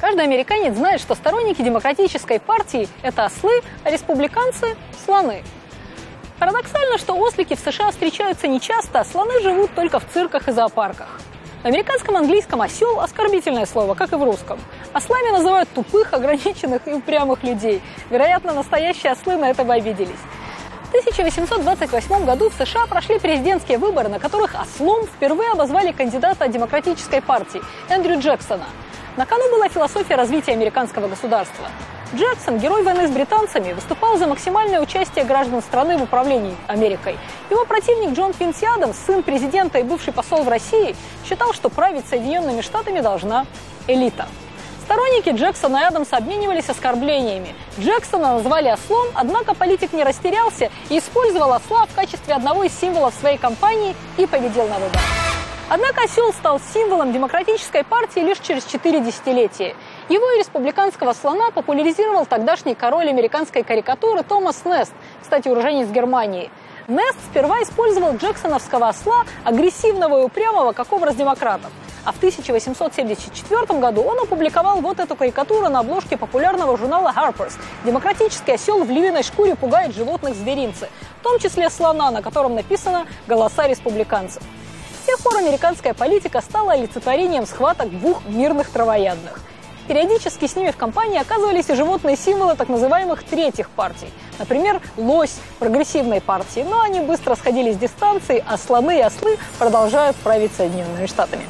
Каждый американец знает, что сторонники демократической партии – это ослы, а республиканцы – слоны. Парадоксально, что ослики в США встречаются нечасто, а слоны живут только в цирках и зоопарках. В американском английском осел – оскорбительное слово, как и в русском. Ослами называют тупых, ограниченных и упрямых людей. Вероятно, настоящие ослы на это бы обиделись. В 1828 году в США прошли президентские выборы, на которых ослом впервые обозвали кандидата демократической партии Эндрю Джексона. На кону была философия развития американского государства. Джексон, герой войны с британцами, выступал за максимальное участие граждан страны в управлении Америкой. Его противник Джон Квинси Адамс, сын президента и бывший посол в России, считал, что править Соединенными Штатами должна элита. Сторонники Джексона и Адамса обменивались оскорблениями. Джексона назвали ослом, однако политик не растерялся и использовал осла в качестве одного из символов своей кампании и победил на выборах. Однако осел стал символом демократической партии лишь через четыре десятилетия. Его и республиканского слона популяризировал тогдашний король американской карикатуры Томас Нест, кстати, уроженец Германии. Нест сперва использовал джексоновского осла, агрессивного и упрямого, как образ демократов. А в 1874 году он опубликовал вот эту карикатуру на обложке популярного журнала Harper's. Демократический осел в львиной шкуре пугает животных зверинцы, в том числе слона, на котором написано «Голоса республиканцев». Тех пор американская политика стала олицетворением схваток двух мирных травоядных. Периодически с ними в компании оказывались и животные символы так называемых третьих партий. Например, лось прогрессивной партии, но они быстро сходили с дистанции, а слоны и ослы продолжают править Соединенными Штатами.